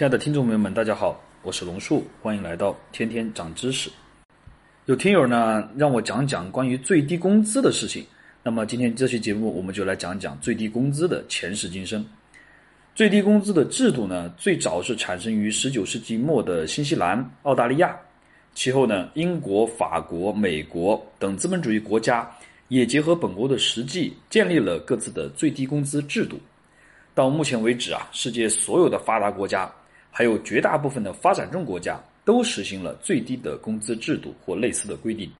亲爱的听众朋友们，大家好，我是龙树，欢迎来到天天长知识。有听友呢让我讲讲关于最低工资的事情，那么今天这期节目我们就来讲讲最低工资的前世今生。最低工资的制度呢，最早是产生于十九世纪末的新西兰、澳大利亚，其后呢，英国、法国、美国等资本主义国家也结合本国的实际，建立了各自的最低工资制度。到目前为止啊，世界所有的发达国家，还有绝大部分的发展中国家，都实行了最低的工资制度或类似的规定。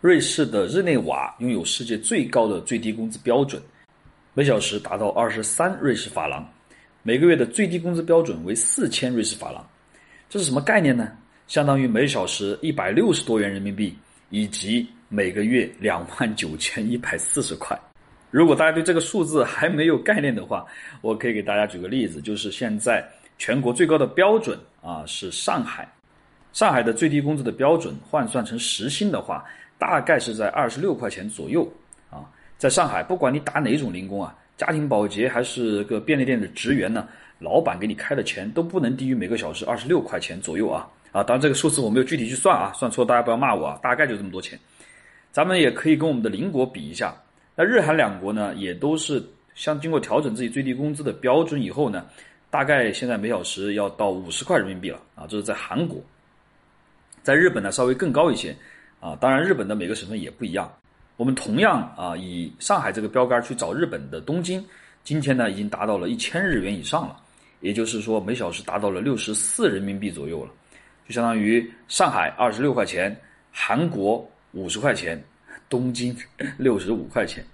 瑞士的日内瓦拥有世界最高的最低工资标准，每小时达到二十三瑞士法郎。每个月的最低工资标准为四千瑞士法郎，这是什么概念呢？相当于每小时一百六十多元人民币，以及每个月两万九千一百四十块。如果大家对这个数字还没有概念的话，我可以给大家举个例子，就是现在全国最高的标准啊是上海，上海的最低工资的标准换算成时薪的话，大概是在二十六块钱左右啊。在上海，不管你打哪种零工啊。家庭保洁还是个便利店的职员呢？老板给你开的钱都不能低于每个小时二十六块钱左右啊！啊，当然这个数字我没有具体去算啊，算错大家不要骂我啊，大概就这么多钱。咱们也可以跟我们的邻国比一下，那日韩两国呢，也都是像经过调整自己最低工资的标准以后呢，大概现在每小时要到五十块人民币了啊，这是在韩国。在日本呢，稍微更高一些啊，当然日本的每个省份也不一样。我们同样啊，以上海这个标杆去找日本的东京，今天呢已经达到了一千日元以上了，也就是说每小时达到了六十四人民币左右了，就相当于上海二十六块钱，韩国五十块钱，东京六十五块钱。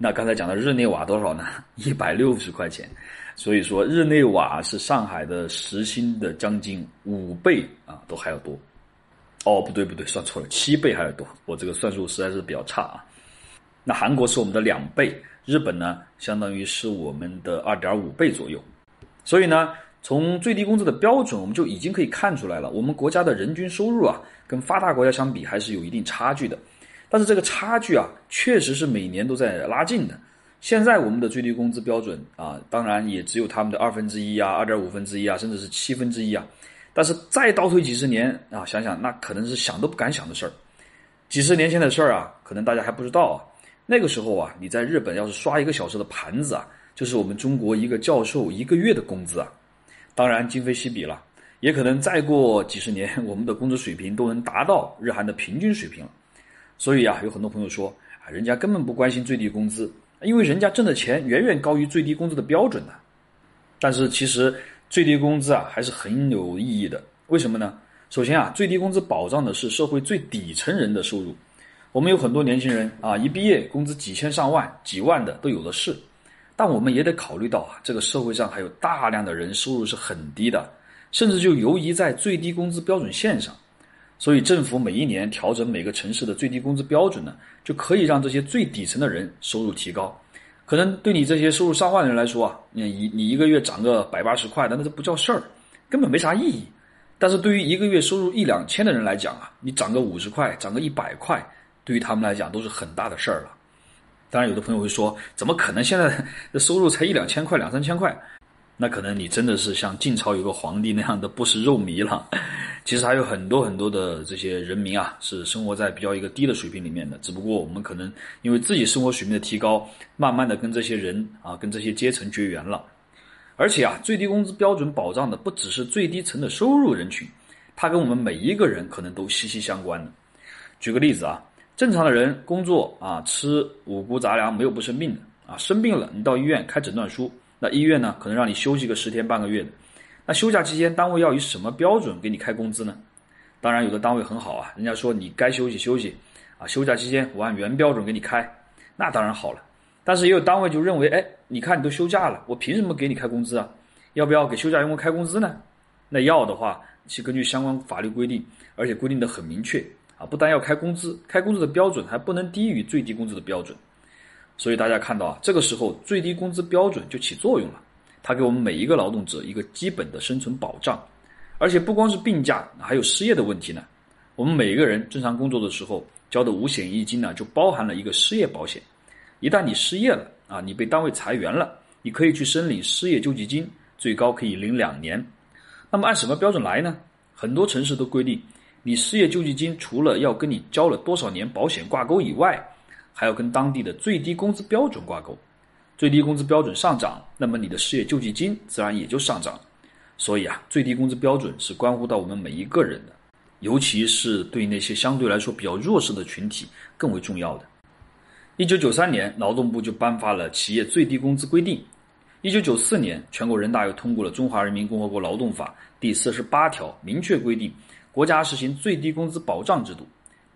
那刚才讲的日内瓦多少呢？一百六十块钱。所以说日内瓦是上海的时薪的将近五倍啊，都还要多。哦，不对不对，算错了，七倍还要多。我这个算数实在是比较差啊。那韩国是我们的两倍，日本呢，相当于是我们的二点五倍左右。所以呢，从最低工资的标准，我们就已经可以看出来了，我们国家的人均收入啊，跟发达国家相比还是有一定差距的。但是这个差距啊，确实是每年都在拉近的。现在我们的最低工资标准啊，当然也只有他们的二分之一啊，二点五分之一啊，甚至是七分之一啊。但是再倒退几十年啊，想想那可能是想都不敢想的事儿。几十年前的事儿啊，可能大家还不知道啊。那个时候啊，你在日本要是刷一个小时的盘子啊，就是我们中国一个教授一个月的工资啊。当然今非昔比了，也可能再过几十年，我们的工资水平都能达到日韩的平均水平了。所以啊，有很多朋友说啊，人家根本不关心最低工资，因为人家挣的钱远远高于最低工资的标准呢。但是其实最低工资啊还是很有意义的。为什么呢？首先啊，最低工资保障的是社会最底层人的收入。我们有很多年轻人啊，一毕业工资几千上万、几万的都有的是，但我们也得考虑到啊，这个社会上还有大量的人收入是很低的，甚至就游移在最低工资标准线上。所以政府每一年调整每个城市的最低工资标准呢，就可以让这些最底层的人收入提高。可能对你这些收入上万的人来说啊，你一你一个月涨个百八十块的，那这不叫事儿，根本没啥意义。但是对于一个月收入一两千的人来讲啊，你涨个五十块，涨个一百块。对于他们来讲都是很大的事儿了。当然，有的朋友会说：“怎么可能？现在的收入才一两千块、两三千块，那可能你真的是像晋朝有个皇帝那样的不食肉糜了。”其实还有很多很多的这些人民啊，是生活在比较一个低的水平里面的。只不过我们可能因为自己生活水平的提高，慢慢的跟这些人啊、跟这些阶层绝缘了。而且啊，最低工资标准保障的不只是最低层的收入人群，它跟我们每一个人可能都息息相关的。举个例子啊。正常的人工作啊，吃五谷杂粮，没有不生病的啊。生病了，你到医院开诊断书，那医院呢可能让你休息个十天半个月的。那休假期间，单位要以什么标准给你开工资呢？当然，有的单位很好啊，人家说你该休息休息啊，休假期间我按原标准给你开，那当然好了。但是也有单位就认为，哎，你看你都休假了，我凭什么给你开工资啊？要不要给休假员工开工资呢？那要的话，是根据相关法律规定，而且规定的很明确。啊，不但要开工资，开工资的标准还不能低于最低工资的标准，所以大家看到啊，这个时候最低工资标准就起作用了，它给我们每一个劳动者一个基本的生存保障，而且不光是病假，还有失业的问题呢。我们每一个人正常工作的时候交的五险一金呢，就包含了一个失业保险，一旦你失业了啊，你被单位裁员了，你可以去申领失业救济金，最高可以领两年。那么按什么标准来呢？很多城市都规定，你失业救济金除了要跟你交了多少年保险挂钩以外，还要跟当地的最低工资标准挂钩。最低工资标准上涨，那么你的失业救济金自然也就上涨。所以啊，最低工资标准是关乎到我们每一个人的，尤其是对那些相对来说比较弱势的群体更为重要的。一九九三年，劳动部就颁发了《企业最低工资规定》。一九九四年，全国人大又通过了《中华人民共和国劳动法》第四十八条，明确规定国家实行最低工资保障制度。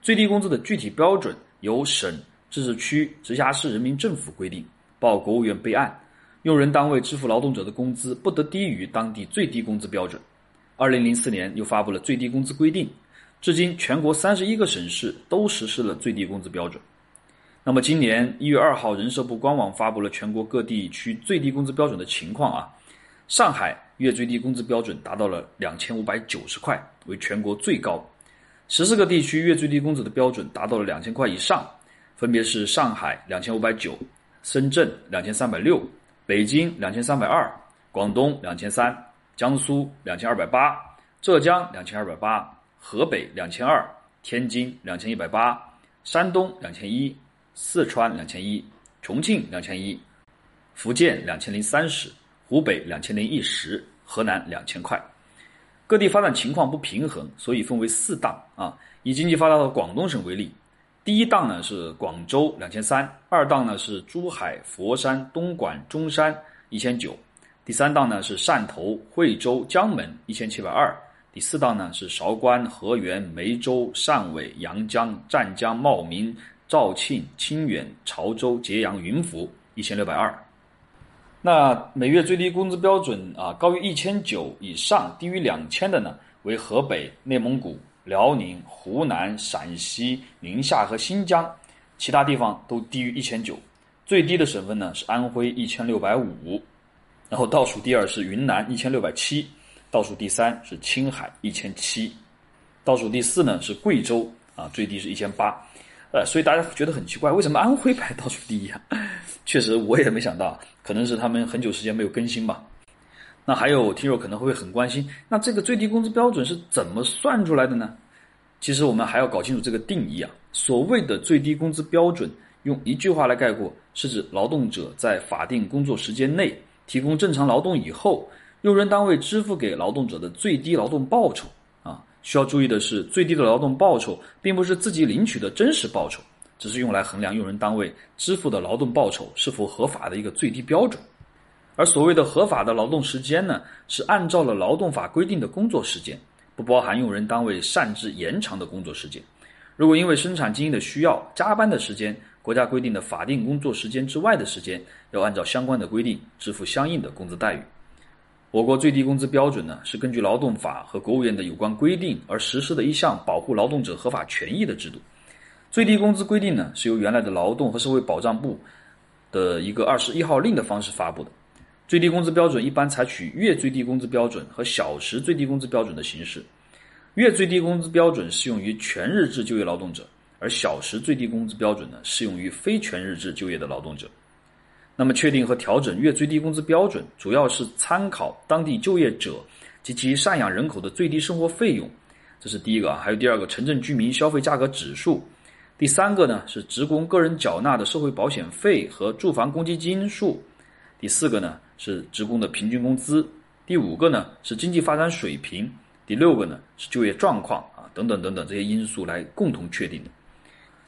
最低工资的具体标准由省、自治区、直辖市人民政府规定。报国务院备案，用人单位支付劳动者的工资不得低于当地最低工资标准。二零零四年又发布了最低工资规定，至今全国三十一个省市都实施了最低工资标准。那么今年一月二号，人社部官网发布了全国各地区最低工资标准的情况啊。上海月最低工资标准达到了两千五百九十块，为全国最高。十四个地区月最低工资的标准达到了两千块以上，分别是上海两千五百九。深圳两千三百六，北京两千三百二，广东两千三，江苏两千二百八，浙江两千二百八，河北两千二，天津两千一百八，山东两千一，四川两千一，重庆两千一，福建两千零三十，湖北两千零一十，河南两千块。各地发展情况不平衡，所以分为四档啊。以经济发达的广东省为例。第一档呢是广州两千三，二档呢是珠海、佛山、东莞、中山一千九，第三档呢是汕头、惠州、江门一千七百二，第四档呢是韶关、河源、梅州、汕尾、阳江、湛江、茂名、肇庆、清远、潮州、揭阳、云浮一千六百二。那每月最低工资标准啊高于一千九以上，低于两千的呢为河北、内蒙古。辽宁、湖南、陕西、宁夏和新疆，其他地方都低于一千九，最低的省份呢是安徽一千六百五，然后倒数第二是云南一千六百七，倒数第三是青海一千七，倒数第四呢是贵州啊，最低是一千八，呃，所以大家觉得很奇怪，为什么安徽排倒数第一啊？确实我也没想到，可能是他们很久时间没有更新吧。那还有听友可能会很关心，那这个最低工资标准是怎么算出来的呢？其实我们还要搞清楚这个定义啊。所谓的最低工资标准，用一句话来概括，是指劳动者在法定工作时间内提供正常劳动以后，用人单位支付给劳动者的最低劳动报酬啊。需要注意的是，最低的劳动报酬并不是自己领取的真实报酬，只是用来衡量用人单位支付的劳动报酬是否合法的一个最低标准。而所谓的合法的劳动时间呢，是按照了劳动法规定的工作时间，不包含用人单位擅自延长的工作时间。如果因为生产经营的需要，加班的时间，国家规定的法定工作时间之外的时间，要按照相关的规定支付相应的工资待遇。我国最低工资标准呢，是根据劳动法和国务院的有关规定而实施的一项保护劳动者合法权益的制度。最低工资规定呢，是由原来的劳动和社会保障部的一个二十一号令的方式发布的。最低工资标准一般采取月最低工资标准和小时最低工资标准的形式。月最低工资标准适用于全日制就业劳动者，而小时最低工资标准呢适用于非全日制就业的劳动者。那么，确定和调整月最低工资标准，主要是参考当地就业者及其赡养人口的最低生活费用，这是第一个啊。还有第二个，城镇居民消费价格指数。第三个呢是职工个人缴纳的社会保险费和住房公积金数。第四个呢是职工的平均工资，第五个呢是经济发展水平，第六个呢是就业状况啊等等等等这些因素来共同确定的。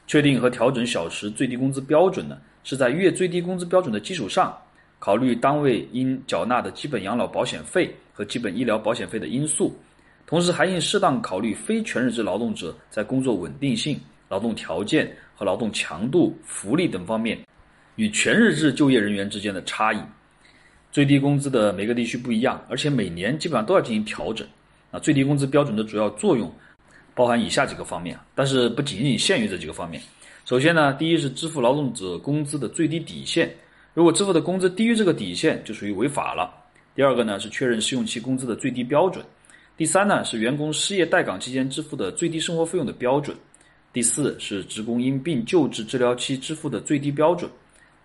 确定和调整小时最低工资标准呢，是在月最低工资标准的基础上，考虑单位应缴纳的基本养老保险费和基本医疗保险费的因素，同时还应适当考虑非全日制劳动者在工作稳定性、劳动条件和劳动强度、福利等方面。与全日制就业人员之间的差异，最低工资的每个地区不一样，而且每年基本上都要进行调整。啊，最低工资标准的主要作用包含以下几个方面，但是不仅仅限于这几个方面。首先呢，第一是支付劳动者工资的最低底线，如果支付的工资低于这个底线，就属于违法了。第二个呢是确认试用期工资的最低标准。第三呢是员工失业待岗期间支付的最低生活费用的标准。第四是职工因病救治治疗期支付的最低标准。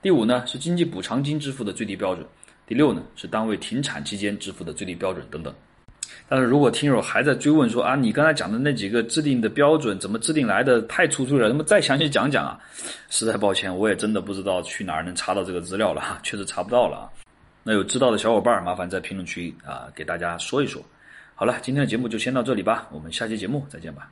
第五呢是经济补偿金支付的最低标准，第六呢是单位停产期间支付的最低标准等等。但是如果听友还在追问说啊，你刚才讲的那几个制定的标准怎么制定来的，太粗粗了，那么再详细讲讲啊？实在抱歉，我也真的不知道去哪儿能查到这个资料了，确实查不到了啊。那有知道的小伙伴，麻烦在评论区啊给大家说一说。好了，今天的节目就先到这里吧，我们下期节目再见吧。